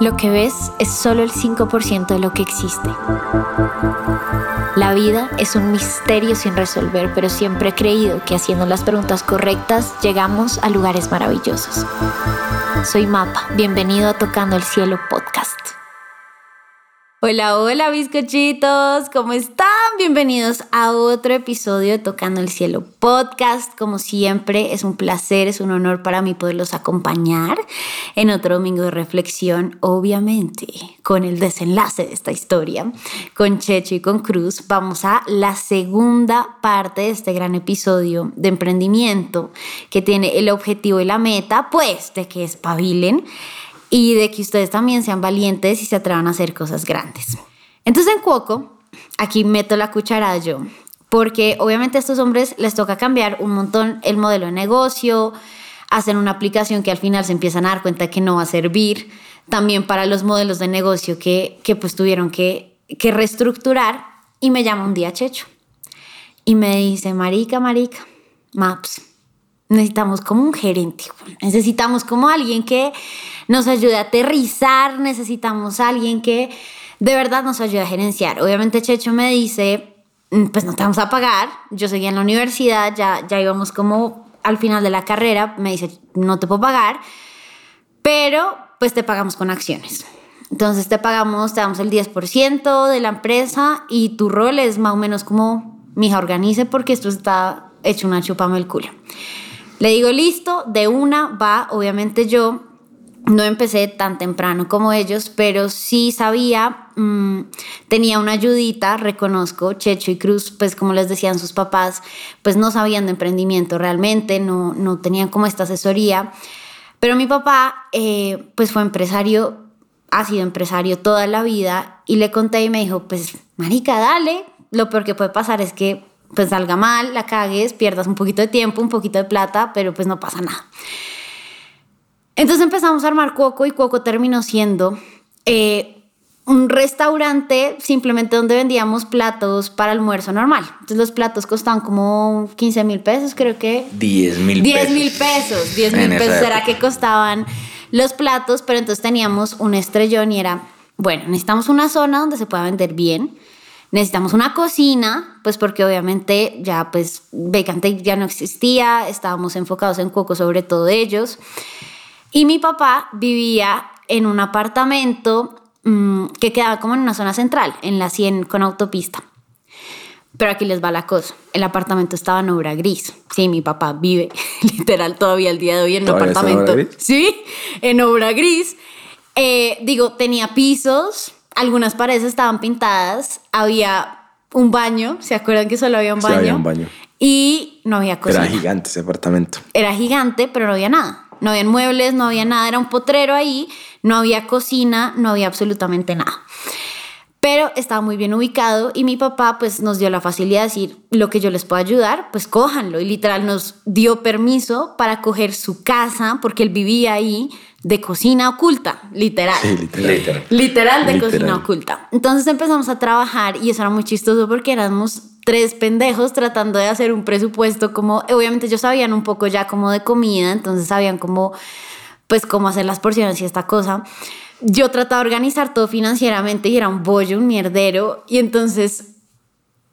Lo que ves es solo el 5% de lo que existe. La vida es un misterio sin resolver, pero siempre he creído que haciendo las preguntas correctas llegamos a lugares maravillosos. Soy Mapa, bienvenido a Tocando el Cielo Podcast. Hola, hola bizcochitos, ¿cómo están? Bienvenidos a otro episodio de Tocando el Cielo Podcast. Como siempre, es un placer, es un honor para mí poderlos acompañar en otro domingo de reflexión, obviamente, con el desenlace de esta historia, con Checho y con Cruz. Vamos a la segunda parte de este gran episodio de emprendimiento que tiene el objetivo y la meta, pues, de que espabilen y de que ustedes también sean valientes y se atrevan a hacer cosas grandes. Entonces en Cuoco, aquí meto la cucharada yo, porque obviamente a estos hombres les toca cambiar un montón el modelo de negocio, hacen una aplicación que al final se empiezan a dar cuenta que no va a servir, también para los modelos de negocio que, que pues tuvieron que, que reestructurar y me llama un día Checho y me dice, marica, marica, Maps, necesitamos como un gerente, necesitamos como alguien que nos ayude a aterrizar, necesitamos alguien que de verdad nos ayude a gerenciar. Obviamente Checho me dice, mm, pues no te vamos a pagar, yo seguía en la universidad, ya, ya íbamos como al final de la carrera, me dice, no te puedo pagar, pero pues te pagamos con acciones. Entonces te pagamos, te damos el 10% de la empresa y tu rol es más o menos como, mija, organice porque esto está hecho una chupame el culo. Le digo, listo, de una va, obviamente yo no empecé tan temprano como ellos, pero sí sabía, mmm, tenía una ayudita, reconozco, Checho y Cruz, pues como les decían sus papás, pues no sabían de emprendimiento realmente, no, no tenían como esta asesoría, pero mi papá eh, pues fue empresario, ha sido empresario toda la vida y le conté y me dijo, pues marica, dale, lo peor que puede pasar es que pues salga mal, la cagues, pierdas un poquito de tiempo, un poquito de plata, pero pues no pasa nada. Entonces empezamos a armar Cuoco y Cuoco terminó siendo eh, un restaurante simplemente donde vendíamos platos para almuerzo normal. Entonces los platos costaban como 15 mil pesos, creo que. 10 mil 10 mil pesos. 10 mil pesos era que costaban los platos, pero entonces teníamos un estrellón y era, bueno, necesitamos una zona donde se pueda vender bien necesitamos una cocina, pues porque obviamente ya pues Becante ya no existía, estábamos enfocados en Coco sobre todo ellos. Y mi papá vivía en un apartamento mmm, que quedaba como en una zona central, en la 100 con autopista. Pero aquí les va la cosa. El apartamento estaba en obra gris. Sí, mi papá vive literal todavía el día de hoy en un apartamento. En sí, en obra gris. Eh, digo, tenía pisos, algunas paredes estaban pintadas, había un baño, ¿se acuerdan que solo había un baño? Sí, había un baño. Y no había cocina. Era gigante ese apartamento. Era gigante, pero no había nada. No había muebles, no había nada, era un potrero ahí, no había cocina, no había absolutamente nada. Pero estaba muy bien ubicado y mi papá pues nos dio la facilidad de decir lo que yo les puedo ayudar, pues cójanlo. Y literal nos dio permiso para coger su casa porque él vivía ahí de cocina oculta, literal. Sí, literal. Literal, de cocina oculta. Entonces empezamos a trabajar y eso era muy chistoso porque éramos tres pendejos tratando de hacer un presupuesto como, obviamente ellos sabían un poco ya como de comida, entonces sabían cómo, pues cómo hacer las porciones y esta cosa. Yo trataba de organizar todo financieramente y era un bollo, un mierdero. Y entonces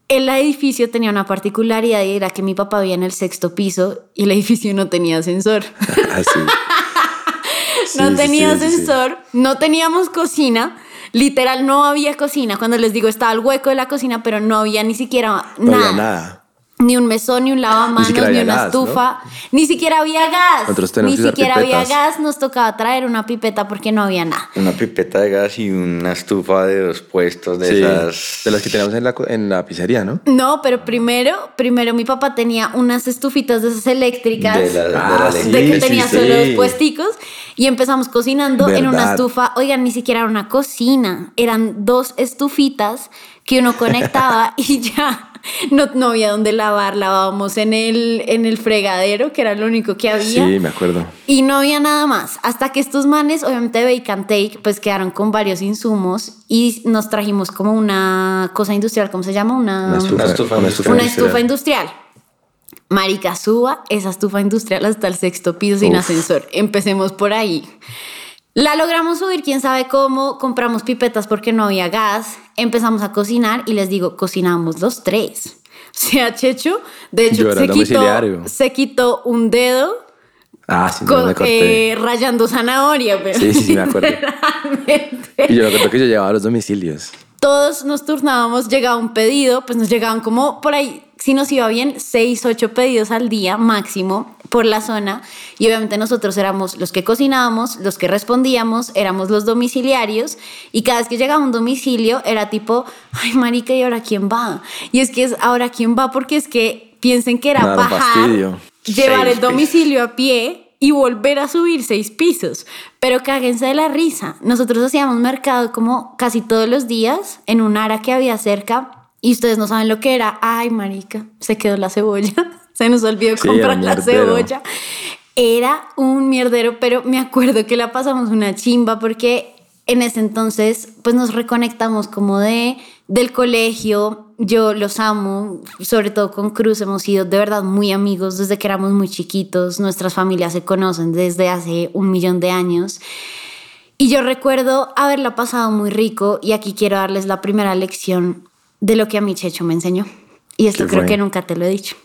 el edificio tenía una particularidad y era que mi papá vivía en el sexto piso y el edificio no tenía ascensor. Así. No tenía ascensor, no teníamos cocina. Literal, no había cocina. Cuando les digo, estaba el hueco de la cocina, pero no había ni siquiera No nada. había nada. Ni un mesón, ni un lavamanos, ni, había una gas, estufa. Ni siquiera había gas. Nosotros tenemos Ni que usar siquiera había pipetas. gas. Nos tocaba traer una pipeta porque no había nada. Una pipeta de gas y una estufa de dos puestos de Sí, esas. de las que tenemos en la, en la pizzería, ¿no? No, pero primero, primero mi papá tenía unas estufitas de esas eléctricas. De la, de Ah, la sí, de que tenía sí. solo dos puesticos y empezamos cocinando en una Verdad. estufa. Oigan, ni siquiera era una cocina, eran dos estufitas que uno conectaba y ya no, no había donde lavar, lavábamos en el, en el fregadero, que era lo único que había. Sí, me acuerdo. Y no había nada más. Hasta que estos manes, obviamente de Bake and Take, pues quedaron con varios insumos y nos trajimos como una cosa industrial, ¿cómo se llama? Una, Una estufa, Una estufa una industrial. una estufa industrial. Marica, suba esa estufa industrial hasta el sexto piso sin Uf. ascensor. Empecemos por ahí. La logramos subir, quién sabe cómo, compramos pipetas porque no había gas, empezamos a cocinar y les digo, cocinamos los tres. O sea, Checho, de hecho, se quitó, domiciliario. se quitó un dedo Ah, sí, con- me corté. eh, rayando zanahoria. Pero Sí, sí, sí, me acuerdo. Y yo me acuerdo que yo llevaba los domicilios. Todos nos turnábamos, llegaba un pedido, pues nos llegaban como por ahí, si nos iba bien, seis, ocho pedidos al día máximo por la zona. Y obviamente nosotros éramos los que cocinábamos, los que respondíamos, éramos los domiciliarios. Y cada vez que llegaba un domicilio era tipo, ay, marica, ¿y ahora quién va? Y es que es ahora quién va porque es que piensen que era Nada, bajar, fastidio. llevar Seis el domicilio a pie y volver a subir seis pisos. Pero cáguense de la risa. Nosotros hacíamos mercado como casi todos los días en un ara que había cerca y ustedes no saben lo que era. Ay, marica, se quedó la cebolla. Se nos olvidó Sí, comprar la cebolla. Era un mierdero, pero me acuerdo que la pasamos una chimba porque en ese entonces pues nos reconectamos como de del colegio. Yo los amo, sobre todo con Cruz hemos sido de verdad muy amigos desde que éramos muy chiquitos. Nuestras familias se conocen desde hace un millón de años. Y yo recuerdo haberla pasado muy rico y aquí quiero darles la primera lección de lo que a mi Checho me enseñó. Y esto ¿Qué creo fue? que nunca te lo he dicho.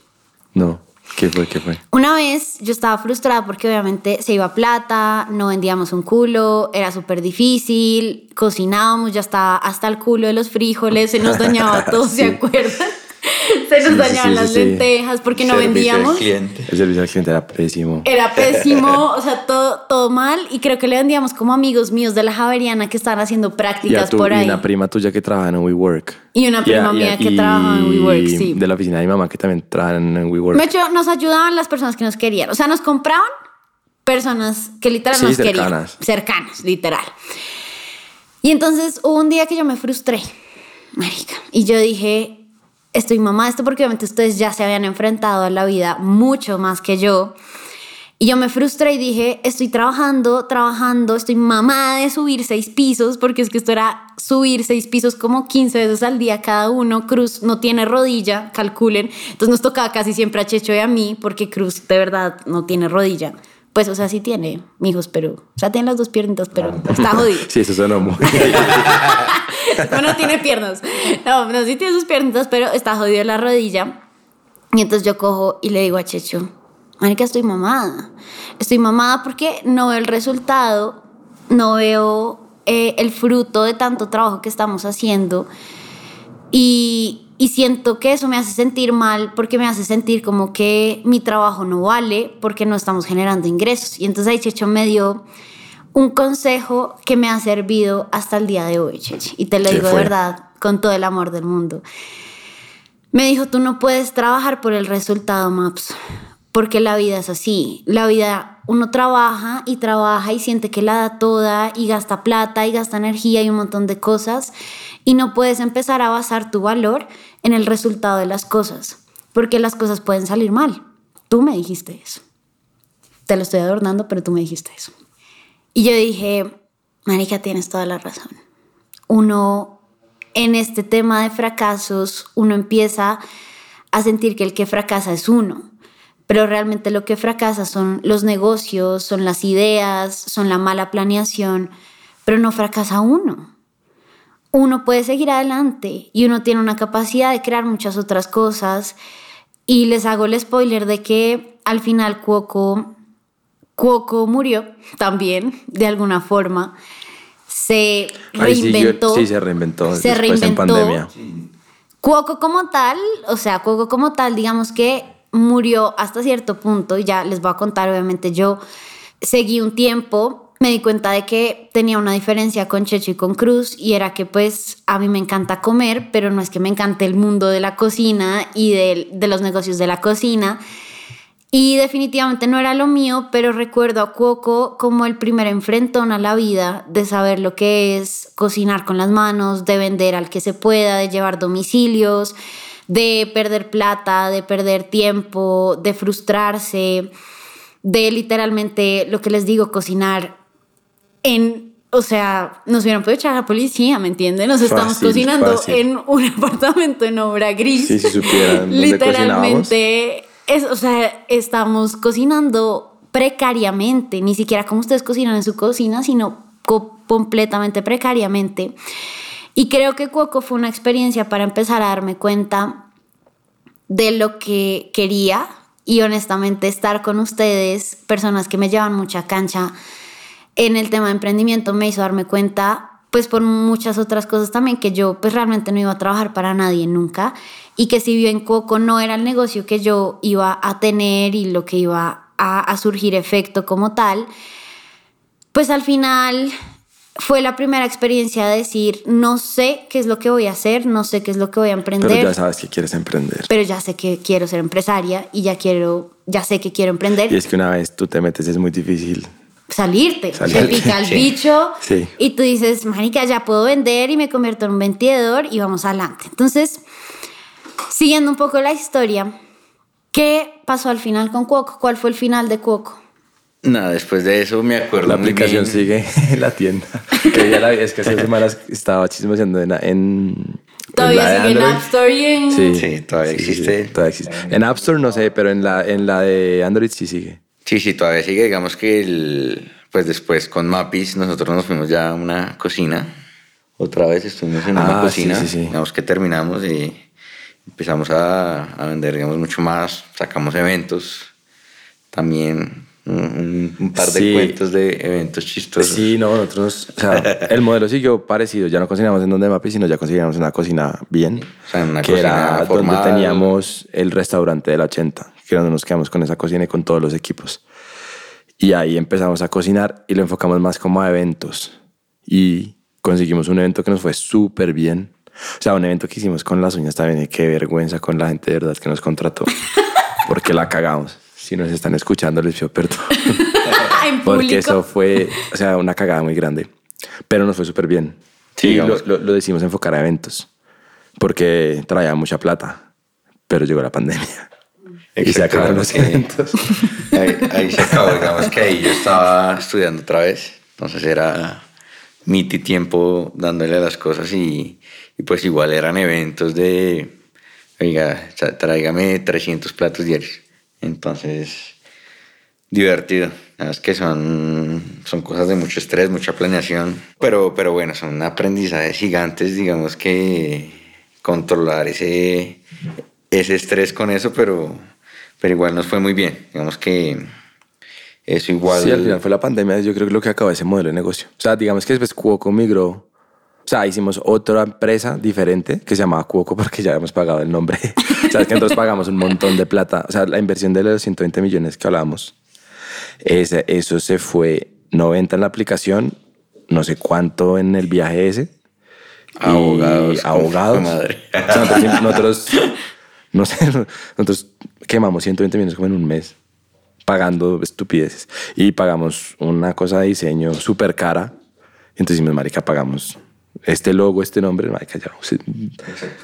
No. ¿Qué fue? ¿Qué fue? Una vez yo estaba frustrada porque obviamente se iba plata, no vendíamos un culo, era súper difícil, cocinábamos, ya estaba hasta el culo de los frijoles, se nos dañaba todo, ¿se Sí. acuerdan? Se nos Sí, dañaban sí, las lentejas porque no Servicio al vendíamos. cliente. El servicio al cliente era pésimo. Era pésimo, o sea, todo, todo mal. Y creo que le vendíamos como amigos míos de la Javeriana que estaban haciendo Y, prácticas tu, por y ahí. una prima tuya que trabaja en WeWork. Y una prima mía que trabaja en WeWork, sí. De la oficina de mi mamá que también trabaja en WeWork. De hecho, nos ayudaban las personas que nos querían. O sea, nos compraban personas que literal Sí, nos cercanas. querían. Cercanas, literal. Y entonces hubo un día que yo me frustré, marica. Y yo dije, estoy mamá de esto porque obviamente ustedes ya se habían enfrentado a la vida mucho más que yo. Y yo me frustré y dije, estoy trabajando, trabajando, estoy mamada de subir seis pisos, porque es que esto era subir seis pisos como 15 veces al día cada uno. Cruz no tiene rodilla, calculen. Entonces nos tocaba casi siempre a Checho y a mí, porque Cruz de verdad no tiene rodilla. Pues, o sea, sí tiene, mijos, pero, o sea, tiene las dos piernitas, pero está jodido. Sí, eso sonó muy. No, no tiene piernas. No, no, sí tiene sus piernitas, pero está jodido la rodilla. Y entonces yo cojo y le digo a Checho, marica, estoy mamada. Estoy mamada porque no veo el resultado, no veo eh, el fruto de tanto trabajo que estamos haciendo. Y, y siento que eso me hace sentir mal porque me hace sentir como que mi trabajo no vale porque no estamos generando ingresos. Y entonces ahí Checho me dio un consejo que me ha servido hasta el día de hoy, Chechi. Y te lo ¿Qué digo de verdad, con todo el amor del mundo. Me dijo, tú no puedes trabajar por el resultado, Maps, porque la vida es así. La vida, uno trabaja y trabaja y siente que la da toda y gasta plata y gasta energía y un montón de cosas. Y no puedes empezar a basar tu valor en el resultado de las cosas, porque las cosas pueden salir mal. Tú me dijiste eso. Te lo estoy adornando, pero tú me dijiste eso. Y yo dije, Marica, tienes toda la razón. Uno, en este tema de fracasos, uno empieza a sentir que el que fracasa es uno. Pero realmente lo que fracasa son los negocios, son las ideas, son la mala planeación, pero no fracasa uno. Uno puede seguir adelante y uno tiene una capacidad de crear muchas otras cosas. Y les hago el spoiler de que al final Cuoco Cuoco murió también, de alguna forma. Se reinventó. sí, se reinventó. Se después en reinventó. pandemia. Cuoco como tal, o sea, Cuoco como tal, digamos que murió hasta cierto punto, y ya les voy a contar, obviamente yo seguí un tiempo, me di cuenta de que tenía una diferencia con Checho y con Cruz, y era que pues a mí me encanta comer, pero no es que me encante el mundo de la cocina y de, de los negocios de la cocina. Y definitivamente no era lo mío, pero recuerdo a Cuoco como el primer enfrentón a la vida, de saber lo que es cocinar con las manos, de vender al que se pueda, de llevar domicilios, de perder plata, de perder tiempo, de frustrarse, de literalmente, lo que les digo, cocinar en... O sea, nos hubieran podido echar a la policía, ¿me entienden? Nos estamos cocinando fácil. en un apartamento en obra gris. Sí, si supieran dónde Literalmente, es, o sea, estamos cocinando precariamente, ni siquiera como ustedes cocinan en su cocina, sino completamente precariamente. Y creo que Cuoco fue una experiencia para empezar a darme cuenta de lo que quería y honestamente estar con ustedes, personas que me llevan mucha cancha en el tema de emprendimiento, me hizo darme cuenta pues por muchas otras cosas también que yo pues realmente no iba a trabajar para nadie nunca y que si bien Cuoco no era el negocio que yo iba a tener y lo que iba a, a surgir efecto como tal, pues al final fue la primera experiencia de decir, no sé qué es lo que voy a hacer, no sé qué es lo que voy a emprender. Pero ya sabes que quieres emprender. Pero ya sé que quiero ser empresaria y ya quiero, ya sé que quiero emprender. Y es que una vez tú te metes es muy difícil. Salirte, Salirte. te pica el Sí. bicho Sí. y tú dices, marica, ya puedo vender y me convierto en un vendedor y vamos adelante. Entonces, siguiendo un poco la historia, ¿qué pasó al final con Cuoco? ¿Cuál fue el final de Cuoco? Nada, después de eso me acuerdo La muy aplicación bien. sigue en la tienda. Que ya la es que hace semanas estaba chismoseando en, en Todavía sigue en. App Store y en... Sí, Sí, todavía existe. todavía existe. En App Store no sé, pero en la, en la de Android sí sigue. Sí, sí, todavía sigue. Digamos que el, pues después con Mapis nosotros nos fuimos ya a una cocina. Otra vez estuvimos en una Ah, cocina. sí, sí, sí. Digamos que terminamos y empezamos a, a vender, digamos, mucho más. Sacamos eventos. También un, par de Sí. cuentos de eventos chistosos. Sí, no, nosotros, o sea, el modelo siguió parecido. Ya no cocinamos en donde Mapi, sino ya conseguíamos una cocina bien. O sea, una que cocina era formal. donde teníamos el restaurante del 80, que era donde nos quedamos con esa cocina y con todos los equipos. Y ahí empezamos a cocinar y lo enfocamos más como a eventos. Y conseguimos un evento que nos fue súper bien. O sea, un evento que hicimos con las uñas también. Y qué vergüenza con la gente de verdad que nos contrató. Porque la cagamos. Si nos están escuchando, les pido perdón. en Porque eso fue, o sea, una cagada muy grande. Pero nos fue súper bien. Sí, y lo, lo, lo decidimos enfocar a eventos. Porque traía mucha plata. Pero llegó la pandemia. Y se acabaron los eventos. Ahí, ahí se acabó, digamos que ahí yo estaba estudiando otra vez, entonces era mi ti- tiempo dándole a las cosas y, y pues igual eran eventos de, oiga, tráigame 300 platos diarios. Entonces, divertido. Es que son, son cosas de mucho estrés, mucha planeación, pero, pero bueno, son aprendizajes gigantes, digamos que controlar ese, ese estrés con eso, pero, pero igual nos fue muy bien. Digamos que eso igual... Sí, al final fue la pandemia. Yo creo que lo que acabó ese modelo de negocio. O sea, digamos que después Cuoco migró. O sea, hicimos otra empresa diferente que se llamaba Cuoco porque ya habíamos pagado el nombre. o sea, es que nosotros pagamos un montón de plata. O sea, la inversión de los 120 millones que hablábamos, ese, eso se fue 90 en la aplicación, no sé cuánto en el viaje ese. y Abogados, Abogados. madre. O sea, nosotros, nosotros, no sé, nosotros quemamos 120 millones como en un mes pagando estupideces. Y pagamos una cosa de diseño súper cara. Entonces dijimos, marica, pagamos este logo, este nombre, marica, ya. o sea,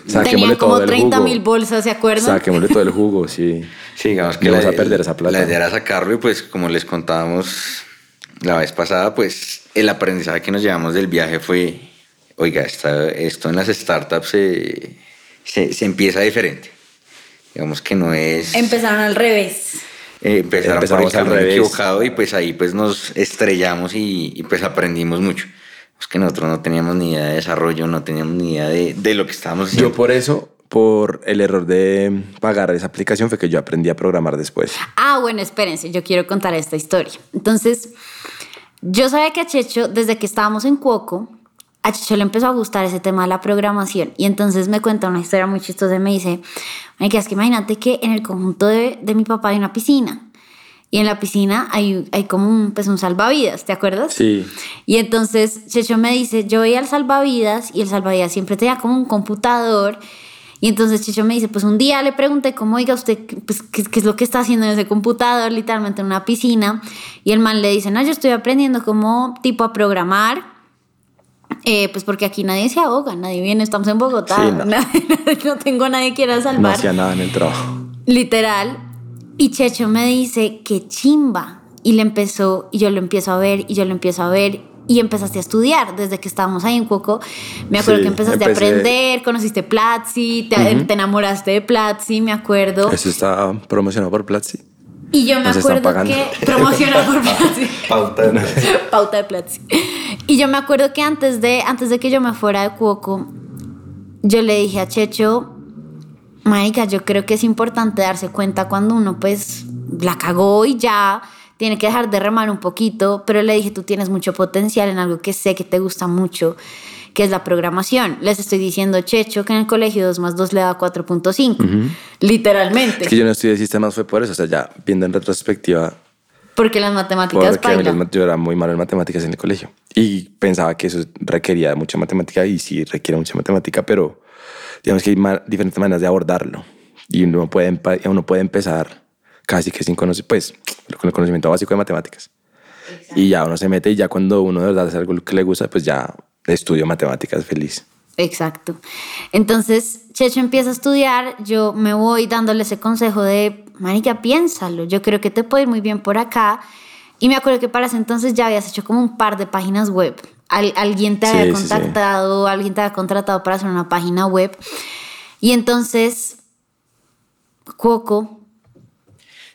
Saquémosle Tenían como todo el 30 jugo. mil bolsas, ¿se acuerdan? Saquémosle todo el jugo, sí. Sí, digamos que Vamos a perder esa plata. La idea era sacarlo y pues como les contábamos la vez pasada, pues el aprendizaje que nos llevamos del viaje fue, oiga, esta- esto en las startups se, se, se empieza diferente. Digamos que no es... Empezaron al revés. eh, empezaron por el Empezamos al revés. equivocado y pues ahí pues nos estrellamos y, y, pues aprendimos mucho. Es que nosotros no teníamos ni idea de desarrollo, no teníamos ni idea de, de lo que estábamos haciendo. Yo por eso, por el error de pagar esa aplicación, fue que yo aprendí a programar después. Ah, bueno, espérense, yo quiero contar esta historia. Entonces, yo sabía que a Checho, desde que estábamos en Cuoco, a Checho le empezó a gustar ese tema de la programación. Y entonces me cuenta una historia muy chistosa y me dice, "Marica, es que imagínate que en el conjunto de, de mi papá hay una piscina. Y en la piscina hay, hay como un, pues un salvavidas, ¿te acuerdas? Sí. Y entonces Checho me dice, yo voy al salvavidas y el salvavidas siempre tenía como un computador. Y entonces Checho me dice, pues un día le pregunté cómo, oiga, usted, pues, ¿qué, qué es lo que está haciendo en ese computador? Literalmente en una piscina. Y el man le dice, no, yo estoy aprendiendo como tipo a programar. Eh, pues porque aquí nadie se ahoga, nadie viene, estamos en Bogotá, Sí, no. nadie- no tengo a nadie que quiera No salvar. hacía nada en el trabajo. Literal. Y Checho me dice, qué chimba. Y le empezó, y yo lo empiezo a ver, y yo lo empiezo a ver. Y empezaste a estudiar desde que estábamos ahí en Cuoco. Me acuerdo Sí, que empezaste a aprender, conociste Platzi, te, te enamoraste de Platzi, me acuerdo. Eso está promocionado por Platzi. Y yo me Nos acuerdo que promociona por Platzi. Pauta de Pauta de Platzi. Y yo me acuerdo que antes de, antes de que yo me fuera de Cuoco, yo le dije a Checho, Marica, yo creo que es importante darse cuenta cuando uno pues la cagó y ya tiene que dejar de remar un poquito, pero le dije, tú tienes mucho potencial en algo que sé que te gusta mucho, que es la programación. Les estoy diciendo, Checho, que en el colegio 2 más 2 le da 4.5, literalmente, Es que yo no estudié sistemas, fue por eso. O sea, ya viendo en retrospectiva, porque las matemáticas porque a mí bailan. las- yo era muy malo en matemáticas en el colegio. Y pensaba que eso requería mucha matemática y sí requiere mucha matemática, pero digamos que hay diferentes maneras de abordarlo. Y uno puede, uno puede empezar casi que sin conocer, pues, con el conocimiento básico de matemáticas. Y ya uno se mete y ya cuando uno de verdad hace algo que le gusta, pues ya estudio matemáticas feliz. Exacto. Entonces, Checho empieza a estudiar, yo me voy dándole ese consejo de, Marica, piénsalo, yo creo que te puede ir muy bien por acá. Y me acuerdo que para ese entonces ya habías hecho como un par de páginas web. Al- alguien te Sí, había sí, sí. contactado, alguien te había contratado para hacer una página web. Y entonces, Cuoco,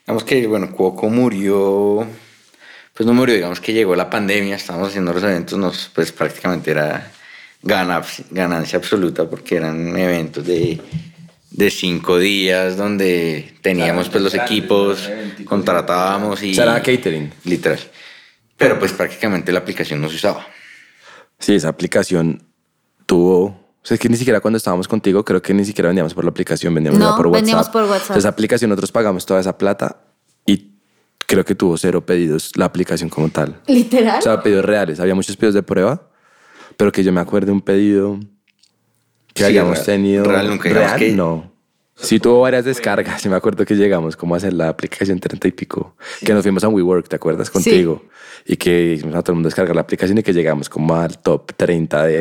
Digamos que, bueno, Cuoco murió, pues no murió, digamos que llegó la pandemia, estábamos haciendo los eventos, nos, pues prácticamente era gana- ganancia absoluta porque eran eventos de, de cinco días donde teníamos pues los equipos, contratábamos y... O sea, era catering. Literal. Pero pues prácticamente la aplicación no se usaba. Sí, esa aplicación tuvo. O sea, es que ni siquiera cuando estábamos contigo, creo que ni siquiera vendíamos por la aplicación, vendíamos No, por WhatsApp. vendíamos por WhatsApp. Entonces, esa aplicación nosotros pagamos toda esa plata y creo que tuvo cero pedidos la aplicación como tal. literal. O sea, pedidos reales. Había muchos pedidos de prueba, pero que yo me acuerdo de un pedido que Sí, hayamos real- tenido. real nunca, ¿Real? que- No. Sí tuvo varias descargas. Sí me acuerdo que llegamos como a hacer la aplicación 30 y pico. Que nos fuimos a WeWork, ¿te acuerdas? Contigo. Y que hicimos a todo el mundo descargar la aplicación y que llegamos como al top 30 de,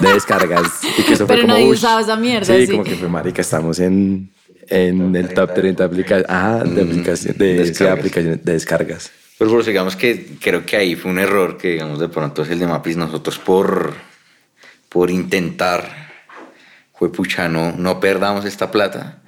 de descargas. Y que eso Pero fue como, nadie usaba esa mierda, Sí, sí. como que fue marica, estamos en, en el top 30 de aplicaciones. Ah, de, aplicación, de, sí, descargas. aplicaciones, de descargas. Pero pues digamos que creo que ahí fue un error que digamos de pronto es el de Mapis nosotros por, por intentar, fue pucha, no, no perdamos esta plata,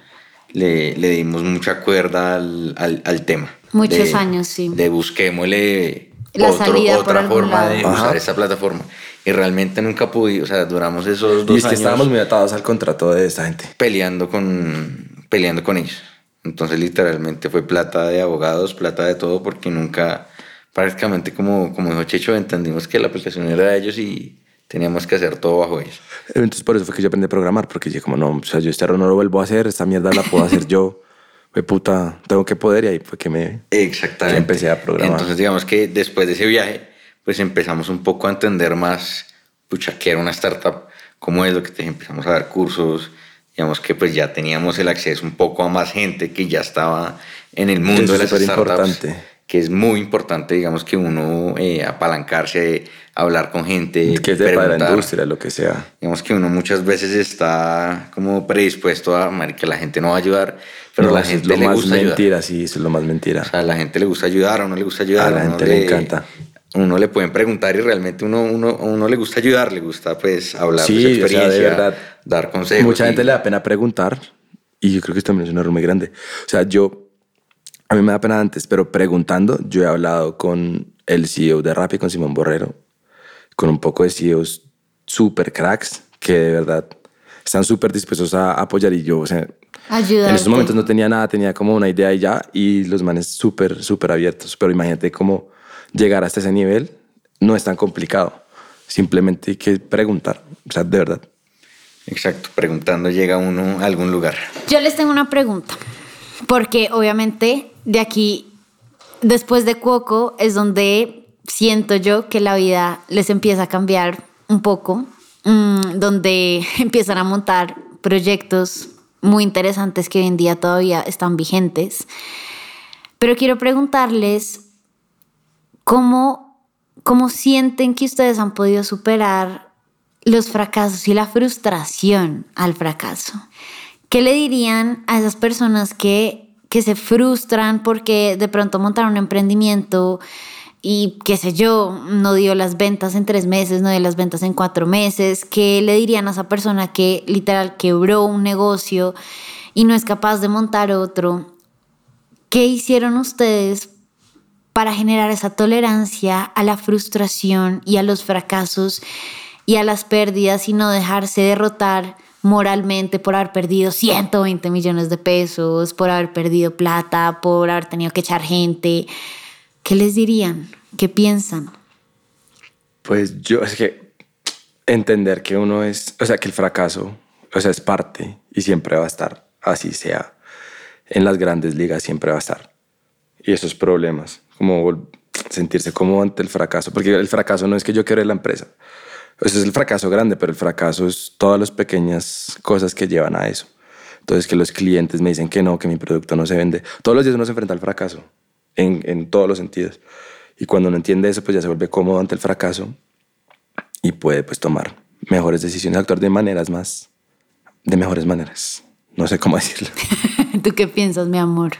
le, le dimos mucha cuerda al, al, al tema. Muchos De- años, sí. De busquémosle La otro- otra forma de lado. usar Ajá. esta plataforma. Y realmente nunca pude, o sea, duramos esos dos Y es que años estábamos muy atados al contrato de esta gente. peleando con, peleando con ellos. Entonces literalmente fue plata de abogados, plata de todo, porque nunca, prácticamente como, como dijo Checho, entendimos que la aplicación era de ellos y teníamos que hacer todo bajo ellos. Entonces por eso fue que yo aprendí a programar, porque yo como no, o sea, yo este error no lo vuelvo a hacer, esta mierda la puedo hacer yo. Fue puta, tengo que poder y ahí fue que me... Exactamente. Que empecé a programar. Entonces digamos que después de ese viaje, pues empezamos un poco a entender más, pucha, que era una startup, cómo es lo que te empezamos a dar cursos, digamos que pues ya teníamos el acceso un poco a más gente que ya estaba en el mundo Eso de las startups. superimportante. Que es muy importante, digamos, que uno eh, apalancarse, hablar con gente, que es de para la industria, lo que sea. Digamos que uno muchas veces está como predispuesto a que la gente no va a ayudar, pero No, la gente es lo le más gusta ayudar. mentira, sí, eso es lo más mentira. O sea, a la gente le gusta ayudar, a uno le gusta ayudar. A la gente le encanta. Uno le pueden preguntar y realmente uno, uno, a uno le gusta ayudar, le gusta pues hablar Sí, de su o sea, de experiencia, verdad. dar consejos. Mucha y- gente le da pena preguntar y yo creo que esto también es un error muy grande. O sea, yo, a mí me da pena antes, pero preguntando, yo he hablado con el CEO de Rappi, con Simón Borrero, con un poco de CEOs super cracks que de verdad están súper dispuestos a apoyar y yo, o sea, Ayudarte. en esos momentos no tenía nada, tenía como una idea y ya, y los manes súper, súper abiertos. Pero imagínate cómo llegar hasta ese nivel no es tan complicado. Simplemente hay que preguntar, o sea, de verdad. Exacto, preguntando llega uno a algún lugar. Yo les tengo una pregunta, porque obviamente de aquí, después de Cuoco, es donde siento yo que la vida les empieza a cambiar un poco, mm, donde empiezan a montar proyectos muy interesantes que hoy en día todavía están vigentes. Pero quiero preguntarles cómo, cómo sienten que ustedes han podido superar los fracasos y la frustración al fracaso. ¿Qué le dirían a esas personas que, que se frustran porque de pronto montaron un emprendimiento y qué sé yo, no dio las ventas en tres meses, no dio las ventas en cuatro meses? ¿Qué le dirían a esa persona que literal quebró un negocio y no es capaz de montar otro? ¿Qué hicieron ustedes para generar esa tolerancia a la frustración y a los fracasos y a las pérdidas y no dejarse derrotar moralmente por haber perdido 120 millones de pesos, por haber perdido plata, por haber tenido que echar gente? ¿Qué les dirían? ¿Qué piensan? Pues yo es que entender que uno es, o sea, que el fracaso, o sea, es parte y siempre va a estar, así sea en las grandes ligas, siempre va a estar. Y esos problemas, como sentirse como ante el fracaso, porque el fracaso no es que yo quiera la empresa, ese es el fracaso grande, pero el fracaso es todas las pequeñas cosas que llevan a eso. Entonces, que los clientes me dicen que no, que mi producto no se vende. Todos los días uno se enfrenta al fracaso, en, en todos los sentidos. Y cuando uno entiende eso, pues ya se vuelve cómodo ante el fracaso y puede pues tomar mejores decisiones, actuar de maneras más, de mejores maneras. No sé cómo decirlo. ¿Tú qué piensas, mi amor?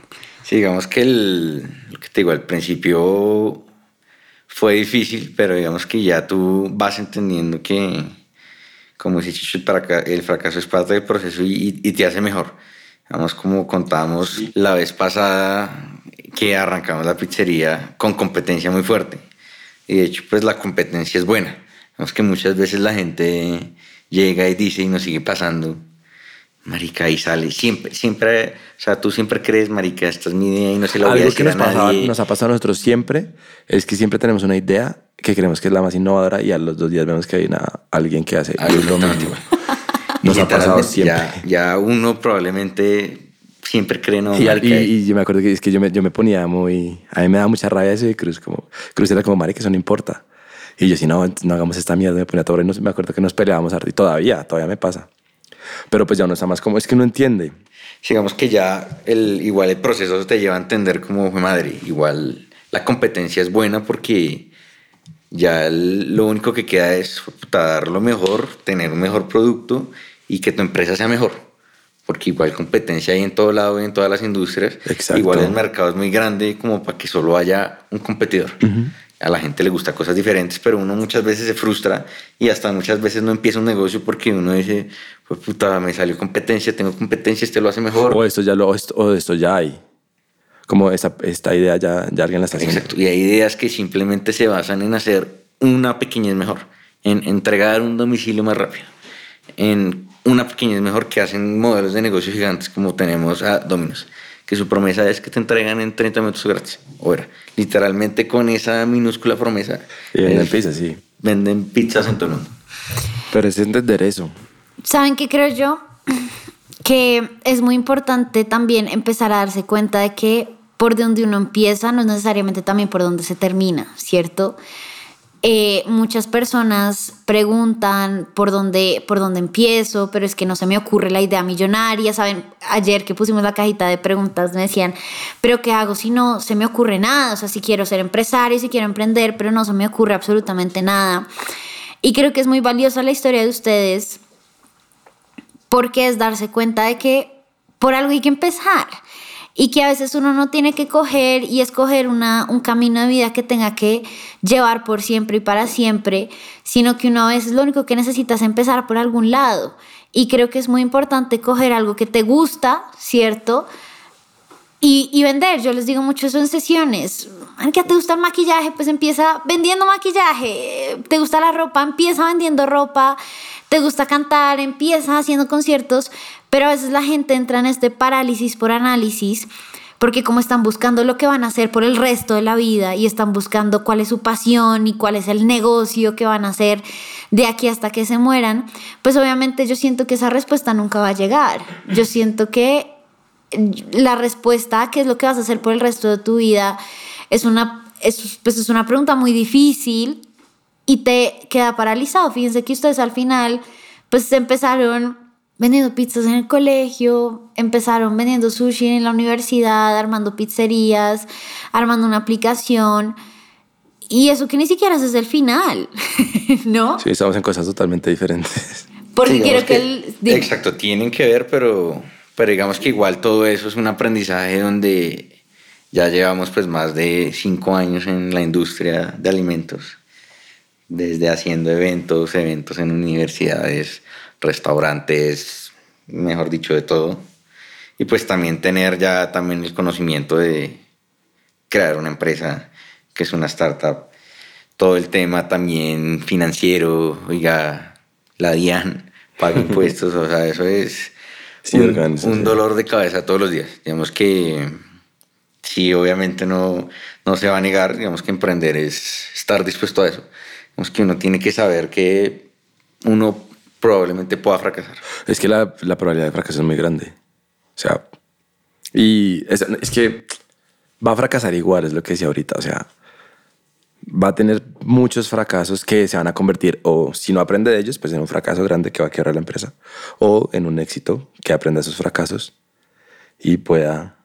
Sí, digamos que el, lo que te digo, al principio fue difícil, pero digamos que ya tú vas entendiendo que, como dice Chicho, el fracaso es parte del proceso y, y te hace mejor. Digamos, como contábamos la vez pasada que arrancamos la pizzería con competencia muy fuerte. Y de hecho, pues la competencia es buena. Digamos que muchas veces la gente llega y dice y nos sigue pasando Marica, y sale. Siempre, siempre, o sea, tú siempre crees, Marica, esta es mi idea y no se la voy a decir que nos, a nadie. nos ha pasado a nosotros siempre es que siempre tenemos una idea que creemos que es la más innovadora y a los dos días vemos que hay una, alguien que hace lo mismo. Nos ha pasado siempre. Ya, ya, uno probablemente siempre cree, no, y, y, y, yo me acuerdo que es que yo me, yo me ponía muy... A mí me da mucha rabia eso de Cruz. Como, Cruz era como, Marica, eso no importa. Y yo, si no, no hagamos esta mierda, me ponía todo y no, me acuerdo que nos peleábamos y todavía, todavía me pasa. Pero pues ya uno está más como, es que no entiende. Digamos que ya el, igual el proceso te lleva a entender como fue madre. Igual la competencia es buena porque ya lo único que queda es dar lo mejor, tener un mejor producto y que tu empresa sea mejor. Porque igual competencia hay en todo lado y en todas las industrias. Exacto. Igual el mercado es muy grande como para que solo haya un competidor a la gente le gusta cosas diferentes, pero uno muchas veces se frustra y hasta muchas veces no empieza un negocio porque uno dice, pues puta, me salió competencia, tengo competencia, este lo hace mejor. O esto ya, lo, o esto ya hay. Como esta, esta idea ya, ya alguien la está haciendo. Exacto, y hay ideas que simplemente se basan en hacer una pequeñez mejor, en entregar un domicilio más rápido, en una pequeñez mejor que hacen modelos de negocios gigantes como tenemos a Dominos que su promesa es que te entregan en 30 minutos gratis. O era, literalmente con esa minúscula promesa. Y venden pizza, sí. Venden pizzas en todo el mundo. Pero es entender eso. ¿Saben qué creo yo? Que es muy importante también empezar a darse cuenta de que por donde uno empieza no es necesariamente también por donde se termina, ¿cierto? Eh, muchas personas preguntan por dónde, por dónde empiezo, pero es que no se me ocurre la idea millonaria. Saben, ayer que pusimos la cajita de preguntas me decían, pero ¿qué hago si no se me ocurre nada? O sea, si quiero ser empresario, si quiero emprender, pero no se me ocurre absolutamente nada. Y creo que es muy valiosa la historia de ustedes porque es darse cuenta de que por algo hay que empezar y que a veces uno no tiene que coger y escoger una, un camino de vida que tenga que llevar por siempre y para siempre, sino que uno a veces lo único que necesita es empezar por algún lado. Y creo que es muy importante coger algo que te gusta, ¿cierto? Y, y, vender, yo les digo mucho eso en sesiones. ¿Qué te gusta el maquillaje? Pues empieza vendiendo maquillaje. ¿Te gusta la ropa? Empieza vendiendo ropa. ¿Te gusta cantar? Empieza haciendo conciertos. Pero a veces la gente entra en este parálisis por análisis porque como están buscando lo que van a hacer por el resto de la vida y están buscando cuál es su pasión y cuál es el negocio que van a hacer de aquí hasta que se mueran, pues obviamente yo siento que esa respuesta nunca va a llegar. Yo siento que la respuesta a qué es lo que vas a hacer por el resto de tu vida es una, es, pues es una pregunta muy difícil y te queda paralizado. Fíjense que ustedes al final pues empezaron vendiendo pizzas en el colegio, empezaron vendiendo sushi en la universidad, armando pizzerías, armando una aplicación. Y eso que ni siquiera es el final, ¿no? Sí, estamos en cosas totalmente diferentes. Porque quiero que, Exacto, tienen que ver, pero, pero digamos que igual todo eso es un aprendizaje donde ya llevamos pues más de cinco años en la industria de alimentos, desde haciendo eventos, eventos en universidades, restaurantes, mejor dicho, de todo. y pues también tener ya también el conocimiento de crear una empresa que es una startup. Todo el tema también financiero, oiga, la DIAN paga impuestos, o sea, eso es un, dolor de cabeza todos los días. Digamos que sí, obviamente no, no se va a negar, digamos que emprender es estar dispuesto a eso. Digamos que uno tiene que saber que uno probablemente pueda fracasar. Es que la, la probabilidad de fracaso es muy grande. O sea, y es, es, que va a fracasar igual, es lo que decía ahorita. O sea, va a tener muchos fracasos que se van a convertir, o si no aprende de ellos, pues en un fracaso grande que va a quebrar la empresa, o en un éxito que aprenda esos fracasos y pueda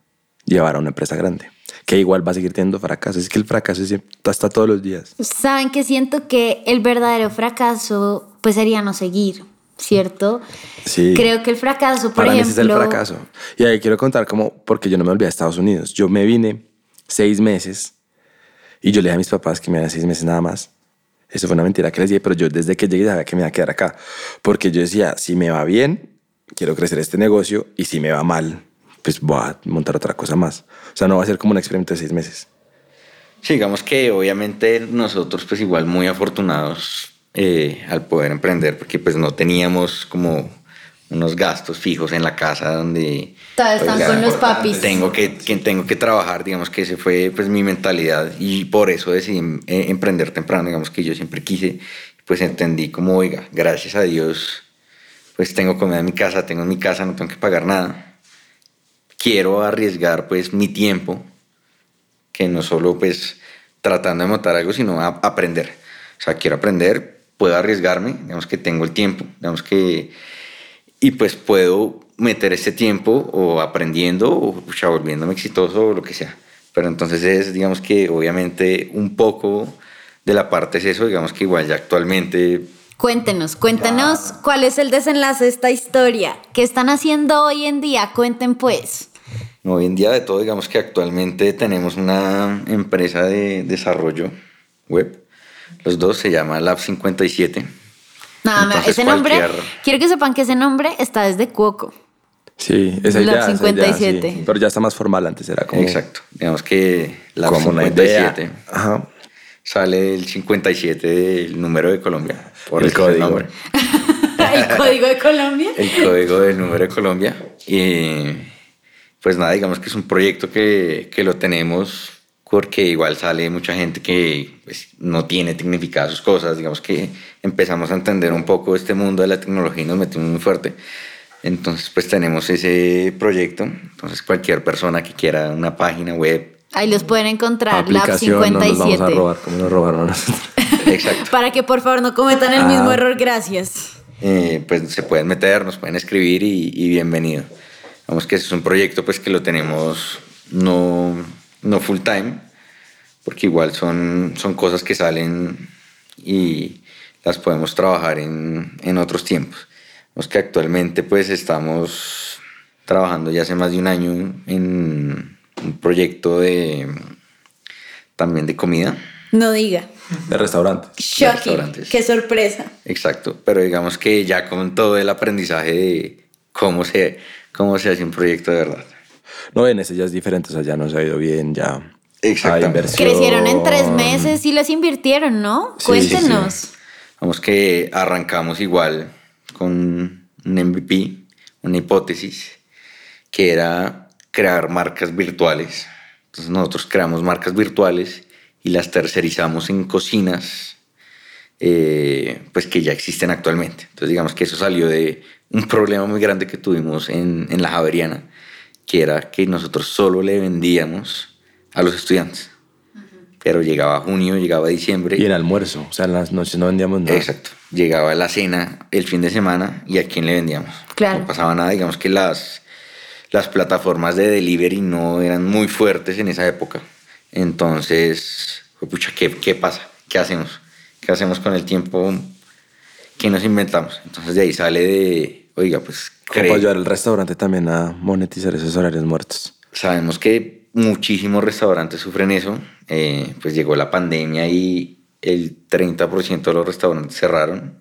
llevar a una empresa grande que igual va a seguir teniendo fracasos. Es que el fracaso está todos los días. Saben que siento que el verdadero fracaso pues sería no seguir, ¿cierto? Sí. Creo que el fracaso, por Para ejemplo... Mí es el fracaso. Y ahí quiero contar cómo, porque yo no me olvidé de Estados Unidos. Yo me vine seis meses y yo le dije a mis papás que me iban seis meses nada más. Eso fue una mentira que les dije, pero yo desde que llegué sabía que me iba a quedar acá. Porque yo decía, si me va bien, quiero crecer este negocio y si me va mal, pues voy a montar otra cosa más. O sea, no va a ser como un experimento de seis meses. Sí, digamos que obviamente nosotros pues igual muy afortunados eh, al poder emprender porque pues no teníamos como unos gastos fijos en la casa donde... Todos están con los papis. Tengo que, que, tengo que trabajar, digamos que ese fue pues mi mentalidad y por eso decidí eh, emprender temprano, digamos que yo siempre quise, pues entendí como, oiga, gracias a Dios, pues tengo comida en mi casa, tengo en mi casa, no tengo que pagar nada quiero arriesgar pues mi tiempo, que no solo pues tratando de montar algo, sino a aprender. O sea, quiero aprender, puedo arriesgarme, digamos que tengo el tiempo, digamos que... Y pues puedo meter ese tiempo o aprendiendo o volviéndome exitoso o lo que sea. Pero entonces es, digamos que obviamente un poco de la parte es eso, digamos que igual ya actualmente Cuéntenos, cuéntenos cuál es el desenlace de esta historia. ¿Qué están haciendo hoy en día? Cuenten pues. Hoy en día de todo, digamos que actualmente tenemos una empresa de desarrollo web. Los dos se llama Lab 57. Nada, ese nombre, quiero que sepan que ese nombre está desde Cuoco. Sí, esa Lab 57. Pero ya está más formal, antes era como... Exacto, digamos que Lab 57 Ajá. Sale el 57 del número de Colombia. Por el código. ¿El código de Colombia? El código del número de Colombia. Y pues nada, digamos que es un proyecto que, que lo tenemos porque igual sale mucha gente que pues, no tiene tecnificadas sus cosas, digamos que empezamos a entender un poco este mundo de la tecnología y nos metimos muy fuerte. Entonces, pues tenemos ese proyecto. Entonces, cualquier persona que quiera una página web. Ahí los pueden encontrar, Lab 57. No nos vamos a robar como nos robaron a nosotros. Exacto. Para que por favor no cometan el mismo error, gracias. Eh, pues se pueden meter, nos pueden escribir y, y bienvenido. Vamos que ese es un proyecto pues que lo tenemos no, no full time, porque igual son, son cosas que salen y las podemos trabajar en, en otros tiempos. Vamos que actualmente pues estamos trabajando ya hace más de un año en un proyecto de también de comida. No diga. De restaurantes. Shocking. De restaurantes. Qué sorpresa. Exacto. Pero digamos que ya con todo el aprendizaje de cómo se cómo se hace un proyecto de verdad. No, en ese ya es diferente, o sea, ya nos ha ido bien, ya Exacto. Crecieron en tres meses y les invirtieron, ¿no? Cuéntenos. Vamos que arrancamos igual con un MVP, una hipótesis, que era crear marcas virtuales. Entonces nosotros creamos marcas virtuales y las tercerizamos en cocinas eh, pues que ya existen actualmente. Entonces digamos que eso salió de un problema muy grande que tuvimos en, en la Javeriana, que era que nosotros solo le vendíamos a los estudiantes. Pero llegaba junio, llegaba diciembre. Y el almuerzo, o sea, en las noches no vendíamos nada. Exacto. Llegaba la cena el fin de semana y a quién le vendíamos. Claro. No pasaba nada, digamos que las, las plataformas de delivery no eran muy fuertes en esa época. Entonces, pucha, ¿qué, ¿qué pasa? ¿Qué hacemos? ¿Qué hacemos con el tiempo que nos inventamos? Entonces de ahí sale de, oiga, pues... ¿Cómo ayudar al restaurante también a monetizar esos horarios muertos? Sabemos que muchísimos restaurantes sufren eso. Eh, pues llegó la pandemia y el 30% de los restaurantes cerraron.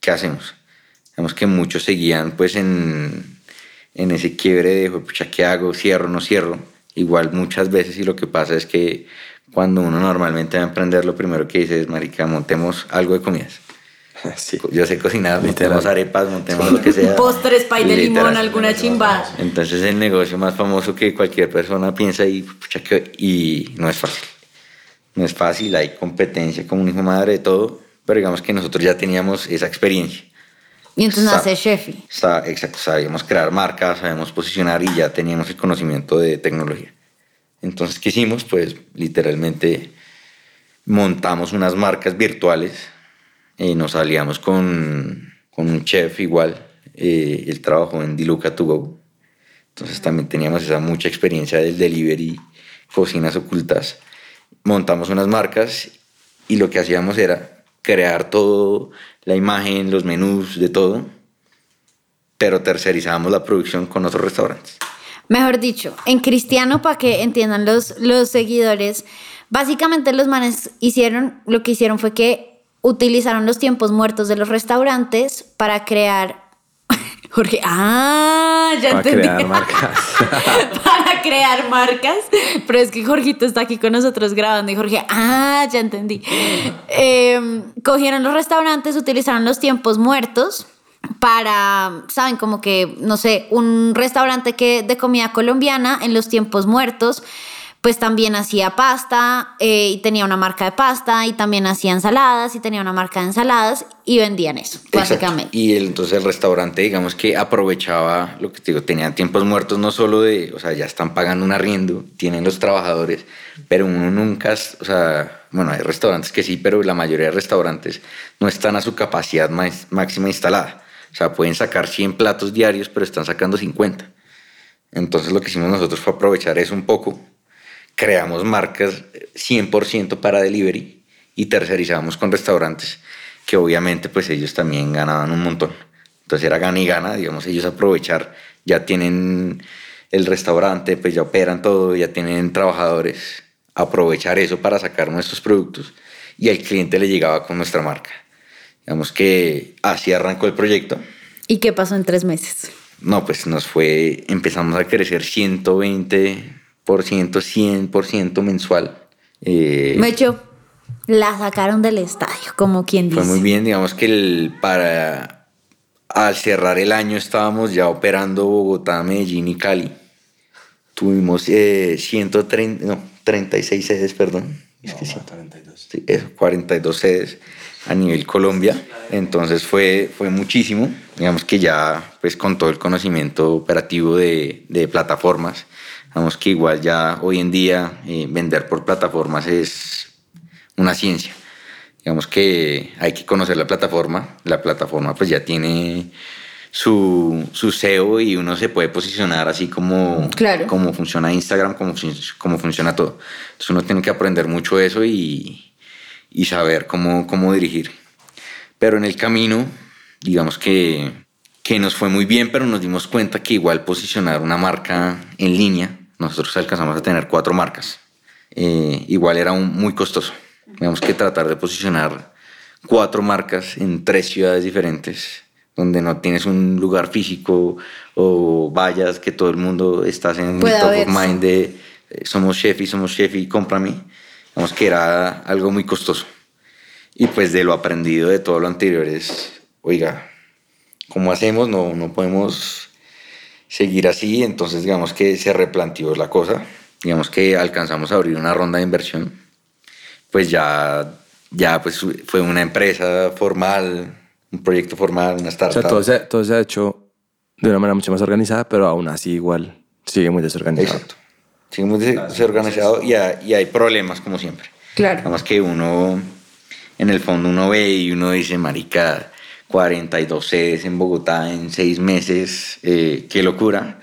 ¿Qué hacemos? Vemos que muchos seguían pues en, en ese quiebre de, pucha, ¿qué hago? ¿Cierro? ¿No cierro? Igual muchas veces y lo que pasa es que cuando uno normalmente va a emprender, lo primero que dice es, marica, montemos algo de comidas. Sí. Yo sé cocinar, Literal. montemos arepas, montemos lo que sea. Postres, pay de limón, Literal. alguna chimba. Entonces el negocio más famoso que cualquier persona piensa y, pucha, que- y no es fácil. No es fácil, hay competencia como un hijo madre de todo, pero digamos que nosotros ya teníamos esa experiencia. Y entonces nace Sheffy. Sabíamos crear marcas, sabíamos posicionar y ya teníamos el conocimiento de tecnología. Entonces, ¿qué hicimos? Pues literalmente montamos unas marcas virtuales, eh, nos aliamos con, con un chef igual, eh, él trabajó en Diluca To Go, entonces también teníamos esa mucha experiencia del delivery, cocinas ocultas. Montamos unas marcas y lo que hacíamos era crear todo, la imagen, los menús, de todo, pero tercerizábamos la producción con otros restaurantes. Mejor dicho, en cristiano, para que entiendan los, los seguidores, básicamente los manes hicieron, lo que hicieron fue que utilizaron los tiempos muertos de los restaurantes para crear... Jorge, ah, ya Para entendí. crear marcas. para crear marcas. Pero es que Jorgito está aquí con nosotros grabando y Jorge, ah, ya entendí. Eh, cogieron los restaurantes, utilizaron los tiempos muertos para, saben, como que, no sé, un restaurante que de comida colombiana en los tiempos muertos, pues también hacía pasta eh, y tenía una marca de pasta y también hacía ensaladas y tenía una marca de ensaladas y vendían eso, Exacto. básicamente. Y el- entonces el restaurante, digamos que aprovechaba lo que te digo, tenían tiempos muertos no solo de, o sea, ya están pagando un arriendo, tienen los trabajadores, pero uno nunca, o sea, bueno, hay restaurantes que sí, pero la mayoría de restaurantes no están a su capacidad más- máxima instalada. O sea, pueden sacar 100 platos diarios, pero están sacando 50. Entonces lo que hicimos nosotros fue aprovechar eso un poco. Creamos marcas 100% para delivery y tercerizamos con restaurantes que obviamente pues ellos también ganaban un montón. Entonces era gana y gana, digamos, ellos aprovechar, ya tienen el restaurante, pues ya operan todo, ya tienen trabajadores, aprovechar eso para sacar nuestros productos y al cliente le llegaba con nuestra marca. Digamos que así arrancó el proyecto. ¿Y qué pasó en tres meses? No, pues nos fue, empezamos a crecer 120%, 100% mensual. Eh, Mecho, la sacaron del estadio, como quien dice. fue muy bien, digamos que el, para, al cerrar el año estábamos ya operando Bogotá, Medellín y Cali. Tuvimos eh, 130, no, 36 sedes, perdón. Es que sí. Sí, eso, 42 sedes a nivel Colombia. Entonces fue, fue muchísimo. Digamos que ya pues con todo el conocimiento operativo de, de plataformas, digamos que igual ya hoy en día eh, vender por plataformas es una ciencia. Digamos que hay que conocer la plataforma. La plataforma pues ya tiene su, su SEO y uno se puede posicionar así como, Claro. como funciona Instagram, como, como funciona todo. Entonces uno tiene que aprender mucho eso y, y saber cómo, cómo dirigir. Pero en el camino, digamos que, que nos fue muy bien, pero nos dimos cuenta que igual posicionar una marca en línea, nosotros alcanzamos a tener cuatro marcas, eh, igual era un- muy costoso. Digamos que tratar de posicionar cuatro marcas en tres ciudades diferentes, donde no tienes un lugar físico o vayas que todo el mundo estás en el Pueda top of verse. mind de eh, somos chef y somos chef y cómprame. Digamos que era algo muy costoso. Y pues de lo aprendido de todo lo anterior es, oiga, ¿cómo hacemos? No, no podemos seguir así. Entonces digamos que se replanteó la cosa. Digamos que alcanzamos a abrir una ronda de inversión. Pues ya, ya pues fue una empresa formal, un proyecto formal, una O startup. sea, todo se, todo se ha hecho de una manera mucho más organizada, pero aún así igual sigue muy desorganizado. Exacto. Sí, muy des- desorganizado y, y hay problemas como siempre. Claro. Nada más que uno, en el fondo uno ve y uno dice, marica, 42 sedes en Bogotá en seis meses, eh, qué locura.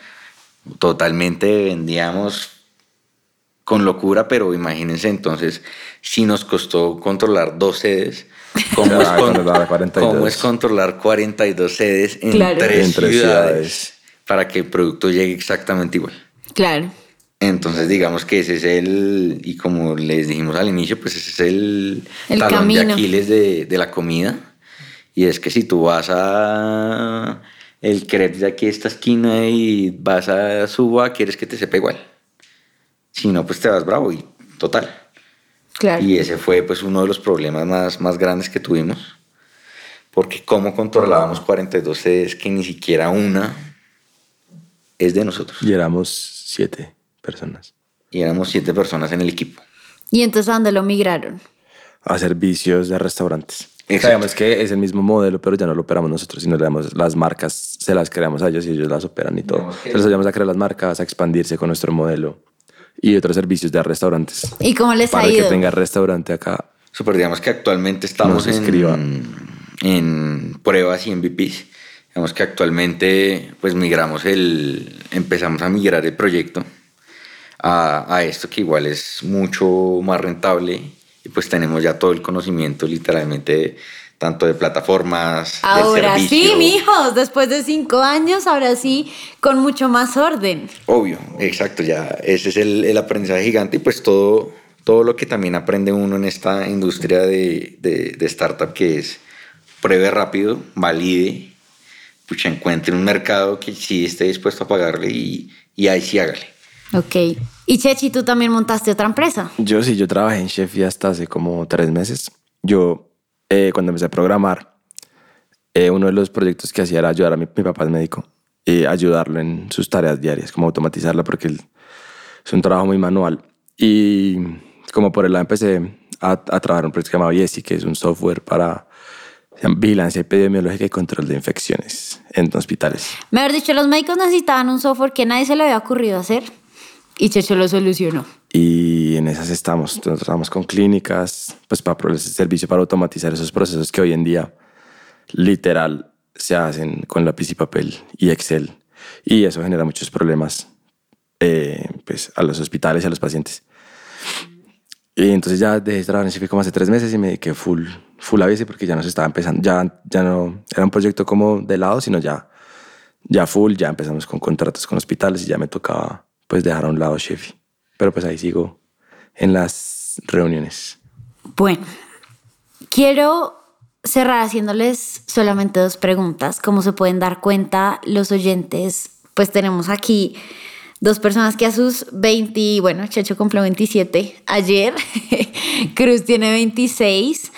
Totalmente vendíamos con locura, pero imagínense entonces, si nos costó controlar dos sedes, ¿cómo, es, con- controlar 42. cómo es controlar 42 sedes en Claro. tres En tres ciudades, ciudades. para que el producto llegue exactamente igual? Claro. Entonces, digamos que ese es el, y como les dijimos al inicio, pues ese es el, El talón de camino. Aquiles de, de la comida. Y es que si tú vas a el querer de aquí a esta esquina y vas a suba, quieres que te sepa igual. Si no, pues te vas bravo y total. Claro. Y ese fue pues uno de los problemas más, más grandes que tuvimos. Porque cómo controlábamos 42 sedes que ni siquiera una es de nosotros. Y éramos siete personas. Y éramos siete personas en el equipo. ¿Y entonces a dónde lo migraron? A servicios de restaurantes. Exacto. Sabemos que es el mismo modelo, pero ya no lo operamos nosotros, sino le damos las marcas, se las creamos a ellos y ellos las operan y todo. Digamos que- Se les ayudamos a crear las marcas, a expandirse con nuestro modelo y otros servicios de restaurantes. ¿Y cómo les Para ha el que ido? tenga restaurante acá. Super, digamos que actualmente estamos en, en pruebas y MVPs. Digamos que actualmente pues migramos el, empezamos a migrar el proyecto a, a esto que igual es mucho más rentable y pues tenemos ya todo el conocimiento literalmente tanto de plataformas, de Ahora sí, mijos, después de cinco años, ahora sí, con mucho más orden. Obvio, exacto, ya ese es el, el aprendizaje gigante y pues todo, todo lo que también aprende uno en esta industria de, de, de startup que es pruebe rápido, valide, pucha, encuentre un mercado que sí esté dispuesto a pagarle y, y ahí sí hágale. Ok. Y Chechi, tú también montaste otra empresa. Yo sí, yo trabajé en Chef ya hasta hace como tres meses. Yo, eh, cuando empecé a programar, eh, uno de los proyectos que hacía era ayudar a mi, mi papá es médico y ayudarlo en sus tareas diarias, como automatizarla, porque él- es un trabajo muy manual. Y como por el lado empecé a, a trabajar en un proyecto llamado YESI, que es un software para vigilancia epidemiológica y control de infecciones en hospitales. Mejor dicho, los médicos necesitaban un software que nadie se le había ocurrido hacer y Checho lo solucionó. Y en esas estamos. Nosotros trabajamos con clínicas, pues para ese servicio para automatizar esos procesos que hoy en día literal se hacen con lápiz y papel y Excel. Y eso genera muchos problemas eh, pues, a los hospitales y a los pacientes. Y entonces ya dejé de trabajar en como hace tres meses y me dediqué full, full a veces porque ya no se estaba empezando, ya, ya no era un proyecto como de lado, sino ya, ya full, ya empezamos con contratos con hospitales y ya me tocaba pues dejar a un lado Chefi. Pero pues ahí sigo en las reuniones. Bueno, quiero cerrar haciéndoles solamente dos preguntas. Como se pueden dar cuenta los oyentes, pues tenemos aquí dos personas que a sus 20, bueno, Checho cumplió 27 ayer, Cruz tiene 26.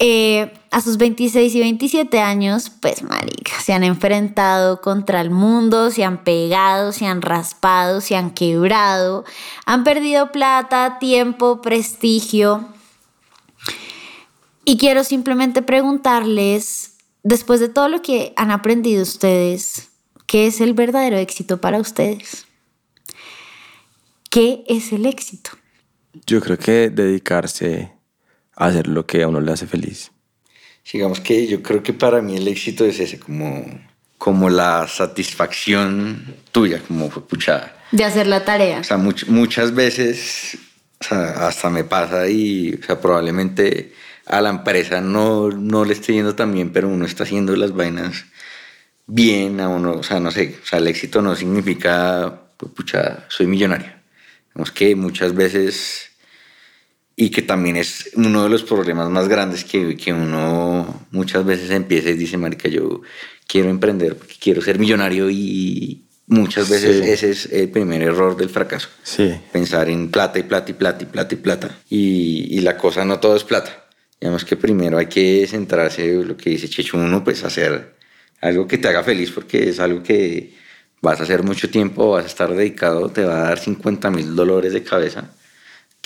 Eh, a sus 26 y 27 años, pues marica, se han enfrentado contra el mundo, se han pegado, se han raspado, se han quebrado, han perdido plata, tiempo, prestigio. Y quiero simplemente preguntarles, después de todo lo que han aprendido ustedes, ¿qué es el verdadero éxito para ustedes? ¿Qué es el éxito? Yo creo que dedicarse a hacer lo que a uno le hace feliz. Digamos que yo creo que para mí el éxito es ese, como, como la satisfacción tuya, como fue puchada. De hacer la tarea. O sea, much- muchas veces o sea, hasta me pasa y o sea, probablemente a la empresa no, no le esté yendo tan bien, pero uno está haciendo las vainas bien a uno. O sea, no sé, o sea, el éxito no significa, pues, pucha, soy millonario. Digamos que muchas veces, y que también es uno de los problemas más grandes que, que uno muchas veces empieza y dice, marica, yo quiero emprender porque quiero ser millonario y muchas veces Sí. ese es el primer error del fracaso Sí. pensar en plata y plata y plata y plata y plata. Y, y la cosa no todo es plata. Digamos que primero hay que centrarse, lo que dice Checho, uno, pues hacer algo que te haga feliz porque es algo que vas a hacer mucho tiempo, vas a estar dedicado, te va a dar 50 mil dolores de cabeza,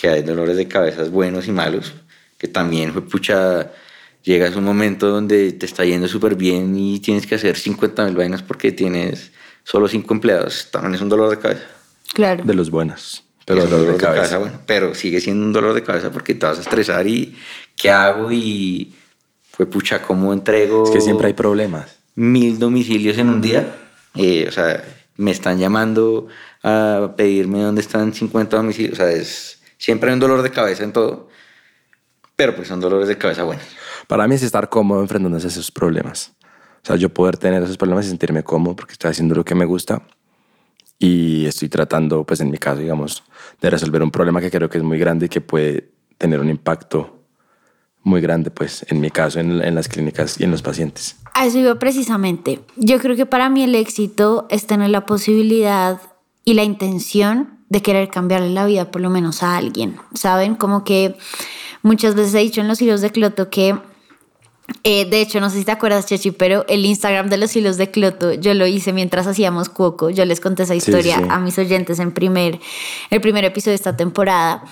que hay dolores de cabezas buenos y malos, que también, fue pucha, llegas a un momento donde te está yendo súper bien y tienes que hacer 50 mil vainas porque tienes solo cinco empleados, también es un dolor de cabeza. Claro. De los buenos. Pero Es un dolor de cabeza. bueno, pero sigue siendo un dolor de cabeza porque te vas a estresar y ¿qué hago? Y fue pucha, ¿cómo entrego? Es que siempre hay problemas. mil domicilios en un día. Eh, o sea, me están llamando a pedirme dónde están 50 domicilios. O sea, es, siempre hay un dolor de cabeza en todo, pero pues son dolores de cabeza buenos. Para mí es estar cómodo enfrentándose a esos problemas. O sea, yo poder tener esos problemas y sentirme cómodo porque estoy haciendo lo que me gusta y estoy tratando, pues en mi caso, digamos, de resolver un problema que creo que es muy grande y que puede tener un impacto muy grande, pues, en mi caso, en, en las clínicas y en los pacientes. A eso iba precisamente. Yo creo que para mí el éxito es tener la posibilidad y la intención de querer cambiarle la vida por lo menos a alguien, ¿saben? Como que muchas veces he dicho en los hilos de Cloto que eh, de hecho, no sé si te acuerdas, Chechi, pero el Instagram de los hilos de Cloto yo lo hice mientras hacíamos Cuoco. Yo les conté esa historia sí. a mis oyentes en primer, el primer episodio de esta temporada.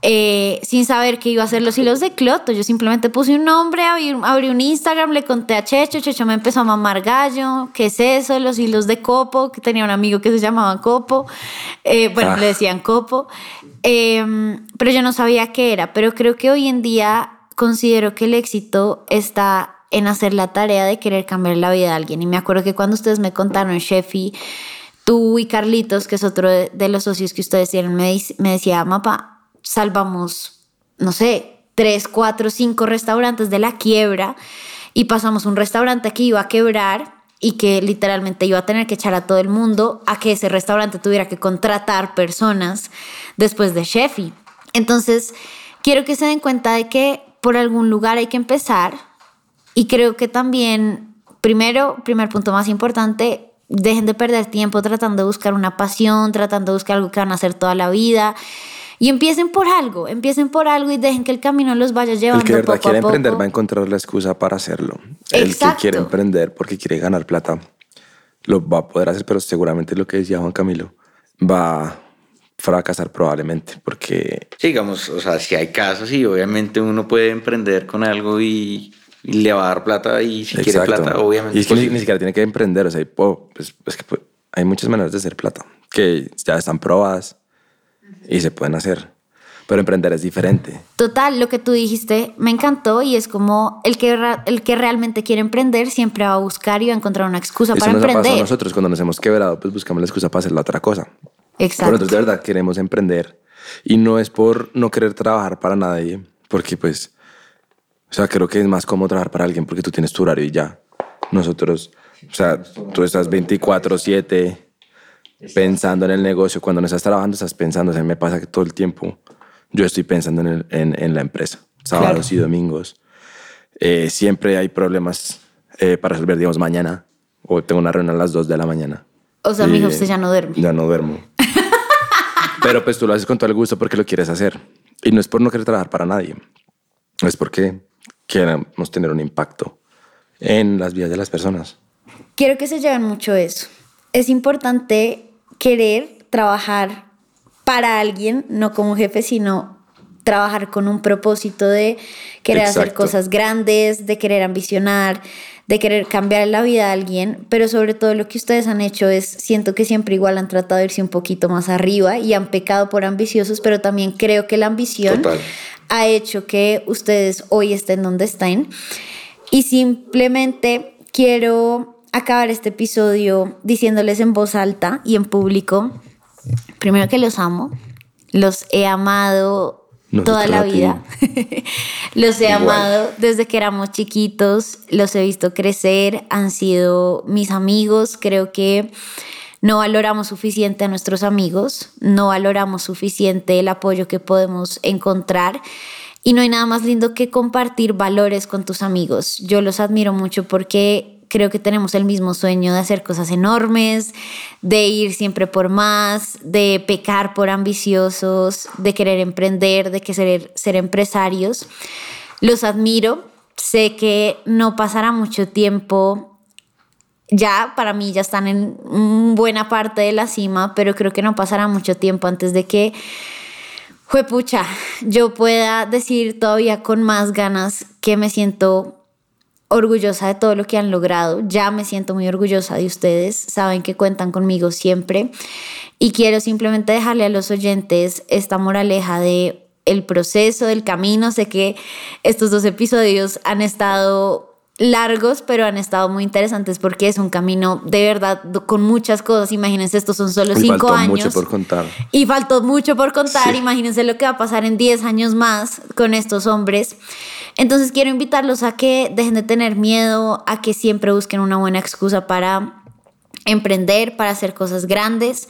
Eh, sin saber que iba a ser los hilos de Cloto. Yo simplemente puse un nombre, abrí, abrí, un Instagram, le conté a Checho, Checho me empezó a mamar gallo, ¿qué es eso? Los hilos de Copo, que tenía un amigo que se llamaba Copo, eh, bueno, ah. le decían Copo, eh, pero yo no sabía qué era, pero creo que hoy en día considero que el éxito está en hacer la tarea de querer cambiar la vida de alguien. Y me acuerdo que cuando ustedes me contaron, Chefi, tú y Carlitos, que es otro de, los socios que ustedes tienen, me, decía, mapa, salvamos, no sé, tres, cuatro, cinco restaurantes de la quiebra y pasamos un restaurante que iba a quebrar y que literalmente iba a tener que echar a todo el mundo a que ese restaurante tuviera que contratar personas después de Chefi. Entonces, quiero que se den cuenta de que por algún lugar hay que empezar y creo que también, primero, primer punto más importante, dejen de perder tiempo tratando de buscar una pasión, tratando de buscar algo que van a hacer toda la vida. Y empiecen por algo, empiecen por algo y dejen que el camino los vaya llevando. El que de verdad poco quiere a poco. emprender va a encontrar la excusa para hacerlo. El que quiere emprender porque quiere ganar plata lo va a poder hacer, pero seguramente lo que decía Juan Camilo va fracasar probablemente porque Sí, digamos, o sea, si hay casos y obviamente uno puede emprender con algo y, y le va a dar plata y si quiere Exacto. plata, obviamente. Y es que pues, ni, ni siquiera tiene que emprender, o sea, pues, es que pues, hay muchas maneras de hacer plata que ya están probadas y se pueden hacer, pero emprender es diferente. Total, lo que tú dijiste me encantó y es como el que, el que realmente quiere emprender siempre va a buscar y va a encontrar una excusa Eso para nos ha pasado a emprender. nosotros cuando nos hemos quebrado, pues buscamos la excusa para hacer la otra cosa. Exacto. nosotros de verdad queremos emprender y no es por no querer trabajar para nadie, porque pues, o sea, creo que es más cómodo trabajar para alguien porque tú tienes tu horario y ya. Nosotros, o sea, tú estás 24/7 pensando en el negocio. Cuando no estás trabajando, estás pensando. O sea, me pasa que todo el tiempo yo estoy pensando en, el- en, en la empresa, sábados y domingos. Eh, siempre hay problemas eh, para resolver, digamos, mañana, o tengo una reunión a las 2 de la mañana. O sea, Y, mijo, usted ya no duerme. Ya no duermo. Pero pues tú lo haces con todo el gusto porque lo quieres hacer. Y no es por no querer trabajar para nadie. Es porque queremos tener un impacto en las vidas de las personas. Quiero que se lleven mucho eso. Es importante querer trabajar para alguien, no como jefe, sino trabajar con un propósito de querer hacer cosas grandes, de querer ambicionar, de querer cambiar la vida de alguien, pero sobre todo lo que ustedes han hecho es, siento que siempre igual han tratado de irse un poquito más arriba y han pecado por ambiciosos, pero también creo que la ambición Total. ha hecho que ustedes hoy estén donde estén. Y simplemente quiero acabar este episodio diciéndoles en voz alta y en público, primero que los amo, los he amado toda la vida. los he Igual. amado desde que éramos chiquitos, los he visto crecer, han sido mis amigos, creo que no valoramos suficiente a nuestros amigos, no valoramos suficiente el apoyo que podemos encontrar y no hay nada más lindo que compartir valores con tus amigos. Yo los admiro mucho porque creo que tenemos el mismo sueño de hacer cosas enormes, de ir siempre por más, de pecar por ambiciosos, de querer emprender, de querer ser empresarios. Los admiro, sé que no pasará mucho tiempo ya para mí ya están en buena parte de la cima, pero creo que no pasará mucho tiempo antes de que, juepucha, yo pueda decir todavía con más ganas que me siento orgullosa de todo lo que han logrado. Ya me siento muy orgullosa de ustedes. Saben que cuentan conmigo siempre. Y quiero simplemente dejarle a los oyentes esta moraleja de el proceso, del camino. Sé que estos dos episodios han estado largos, pero han estado muy interesantes porque es un camino de verdad con muchas cosas. Imagínense, estos son solo Y cinco faltó años. mucho por contar. Y faltó mucho por contar. Sí. Imagínense lo que va a pasar en 10 años más con estos hombres. Entonces quiero invitarlos a que dejen de tener miedo, a que siempre busquen una buena excusa para emprender, para hacer cosas grandes.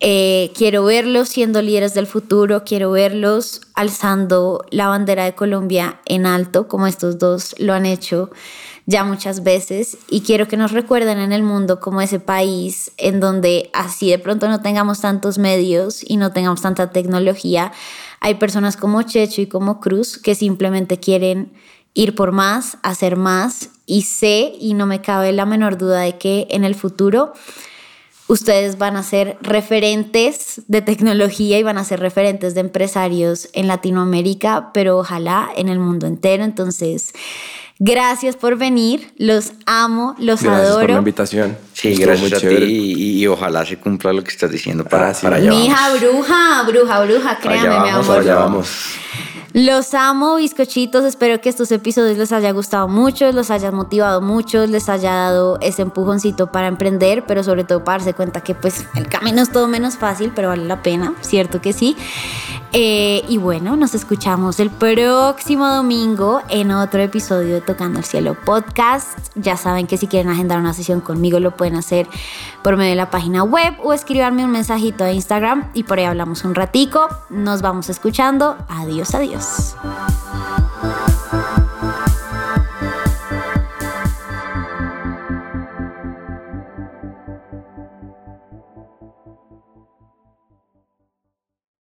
Eh, quiero verlos siendo líderes del futuro, quiero verlos alzando la bandera de Colombia en alto, como estos dos lo han hecho ya muchas veces, y quiero que nos recuerden en el mundo como ese país en donde así de pronto no tengamos tantos medios y no tengamos tanta tecnología, hay personas como Checho y como Cruz que simplemente quieren ir por más, hacer más, y sé y no me cabe la menor duda de que en el futuro ustedes van a ser referentes de tecnología y van a ser referentes de empresarios en Latinoamérica, pero ojalá en el mundo entero. Entonces, gracias por venir, los amo, los Gracias adoro. por la invitación. Sí, Estuvo gracias muy a ti y, y ojalá se cumpla lo que estás diciendo para, Ah, sí. para allá. Mi vamos. hija bruja, bruja, bruja, créame, Allá mi vamos, amor. Allá vamos. Los amo, bizcochitos. Espero que estos episodios les haya gustado mucho, los hayan motivado mucho, les haya dado ese empujoncito para emprender, pero sobre todo para darse cuenta que pues el camino es todo menos fácil, pero vale la pena, cierto que sí. Eh, y bueno, nos escuchamos el próximo domingo en otro episodio de Tocando el Cielo Podcast. Ya saben que si quieren agendar una sesión conmigo lo pueden hacer por medio de la página web o escribirme un mensajito a Instagram y por ahí hablamos un ratico. Nos vamos escuchando adiós.